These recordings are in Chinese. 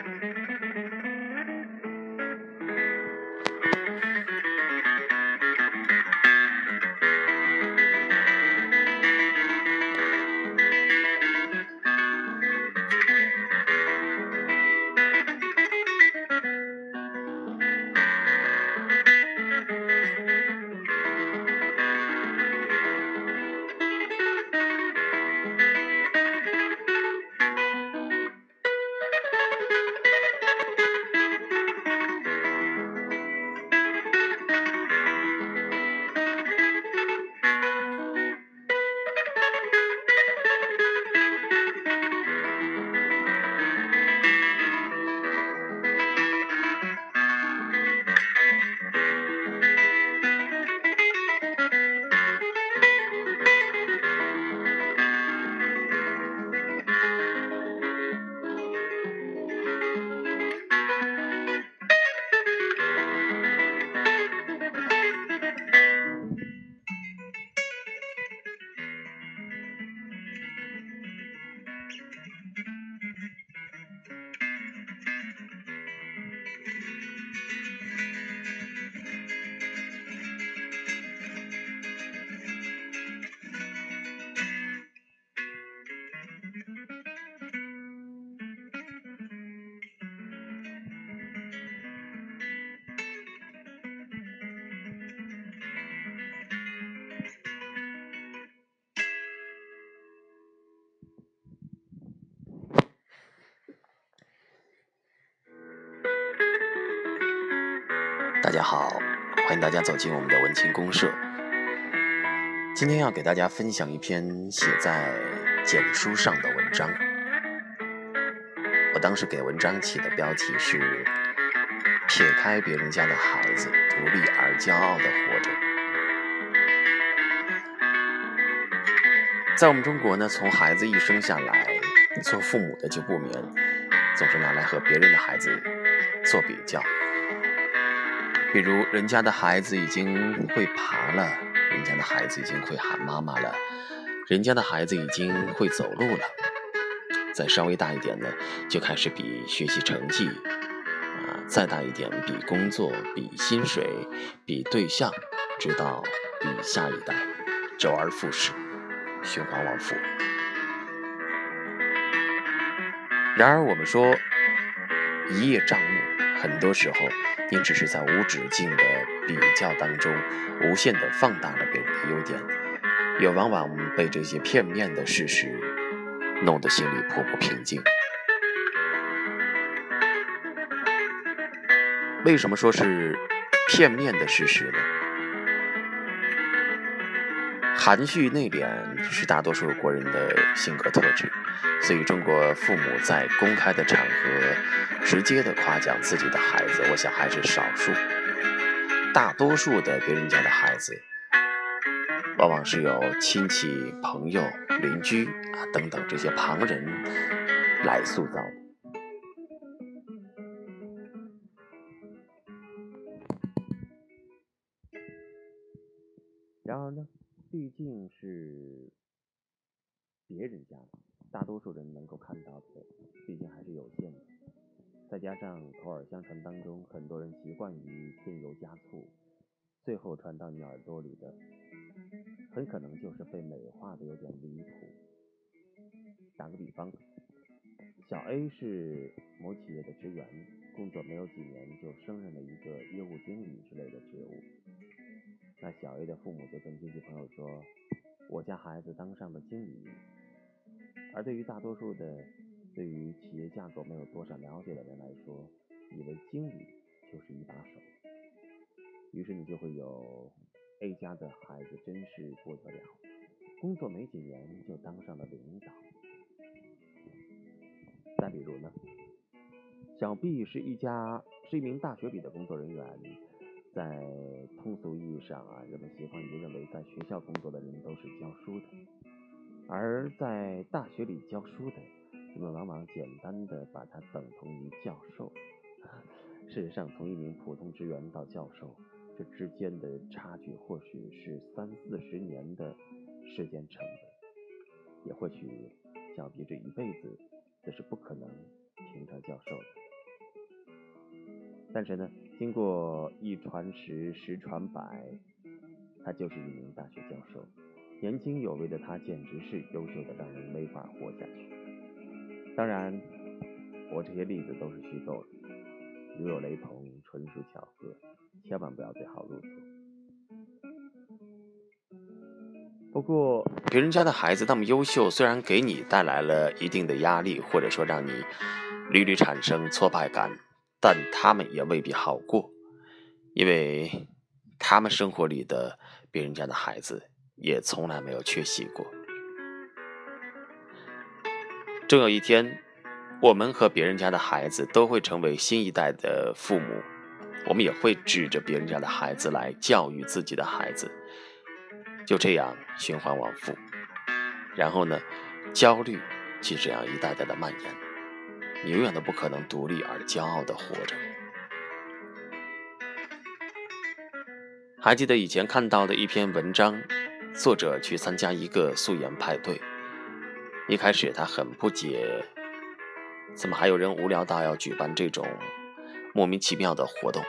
Mm-hmm. 大家好，欢迎大家走进我们的文青公社。今天要给大家分享一篇写在简书上的文章。我当时给文章起的标题是“撇开别人家的孩子，独立而骄傲的活着”。在我们中国呢，从孩子一生下来，做父母的就不免总是拿来和别人的孩子做比较。比如，人家的孩子已经会爬了，人家的孩子已经会喊妈妈了，人家的孩子已经会走路了。再稍微大一点呢，就开始比学习成绩，啊，再大一点比工作、比薪水、比对象，直到比下一代，周而复始，循环往复。然而，我们说一叶障目，很多时候。你只是在无止境的比较当中，无限的放大了别人的优点，也往往被这些片面的事实弄得心里颇不平静。为什么说是片面的事实呢？含蓄内敛是大多数国人的性格特质，所以中国父母在公开的场合直接的夸奖自己的孩子，我想还是少数。大多数的别人家的孩子，往往是由亲戚、朋友、邻居啊等等这些旁人来塑造。然而呢？毕竟是别人家的，大多数人能够看到的，毕竟还是有限的。再加上口耳相传当中，很多人习惯于添油加醋，最后传到你耳朵里的，很可能就是被美化的有点离谱。打个比方，小 A 是某企业的职员，工作没有几年就升任了一个业务经理之类的职务。那小 A 的父母就跟亲戚朋友说：“我家孩子当上了经理。”而对于大多数的对于企业架构没有多少了解的人来说，以为经理就是一把手。于是你就会有 A 家的孩子真是不得了，工作没几年就当上了领导。再比如呢，小 B 是一家是一名大学里的工作人员。在通俗意义上啊，人们习惯于认为，在学校工作的人都是教书的；而在大学里教书的，人们往往简单的把它等同于教授。事实上，从一名普通职员到教授，这之间的差距或许是三四十年的时间成本，也或许小毕这一辈子，这是不可能评成教授的。但是呢，经过一传十，十传百，他就是一名大学教授。年轻有为的他，简直是优秀的让人没法活下去。当然，我这些例子都是虚构的，如有雷同，纯属巧合，千万不要对号入座。不过，别人家的孩子那么优秀，虽然给你带来了一定的压力，或者说让你屡屡产生挫败感，但他们也未必好过，因为他们生活里的别人家的孩子。也从来没有缺席过。终有一天，我们和别人家的孩子都会成为新一代的父母，我们也会指着别人家的孩子来教育自己的孩子，就这样循环往复。然后呢，焦虑就这样一代代的蔓延，你永远都不可能独立而骄傲的活着。还记得以前看到的一篇文章。作者去参加一个素颜派对，一开始他很不解，怎么还有人无聊到要举办这种莫名其妙的活动？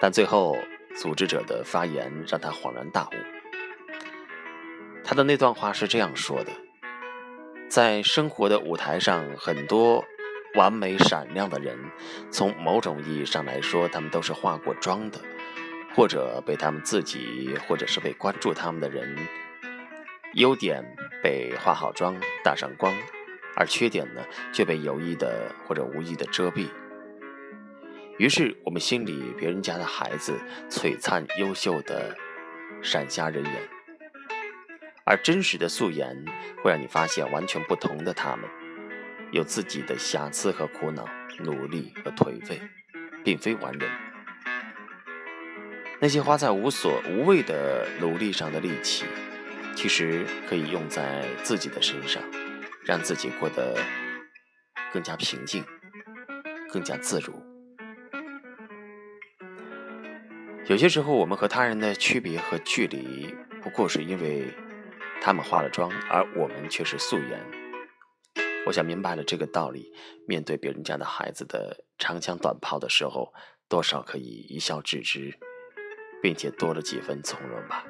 但最后组织者的发言让他恍然大悟。他的那段话是这样说的：在生活的舞台上，很多完美闪亮的人，从某种意义上来说，他们都是化过妆的。或者被他们自己，或者是被关注他们的人，优点被化好妆、打上光，而缺点呢却被有意的或者无意的遮蔽。于是我们心里别人家的孩子璀璨优秀的闪瞎人眼，而真实的素颜会让你发现完全不同的他们，有自己的瑕疵和苦恼、努力和颓废，并非完人。那些花在无所无谓的努力上的力气，其实可以用在自己的身上，让自己过得更加平静，更加自如。有些时候，我们和他人的区别和距离，不过是因为他们化了妆，而我们却是素颜。我想明白了这个道理，面对别人家的孩子的长枪短炮的时候，多少可以一笑置之。并且多了几分从容吧。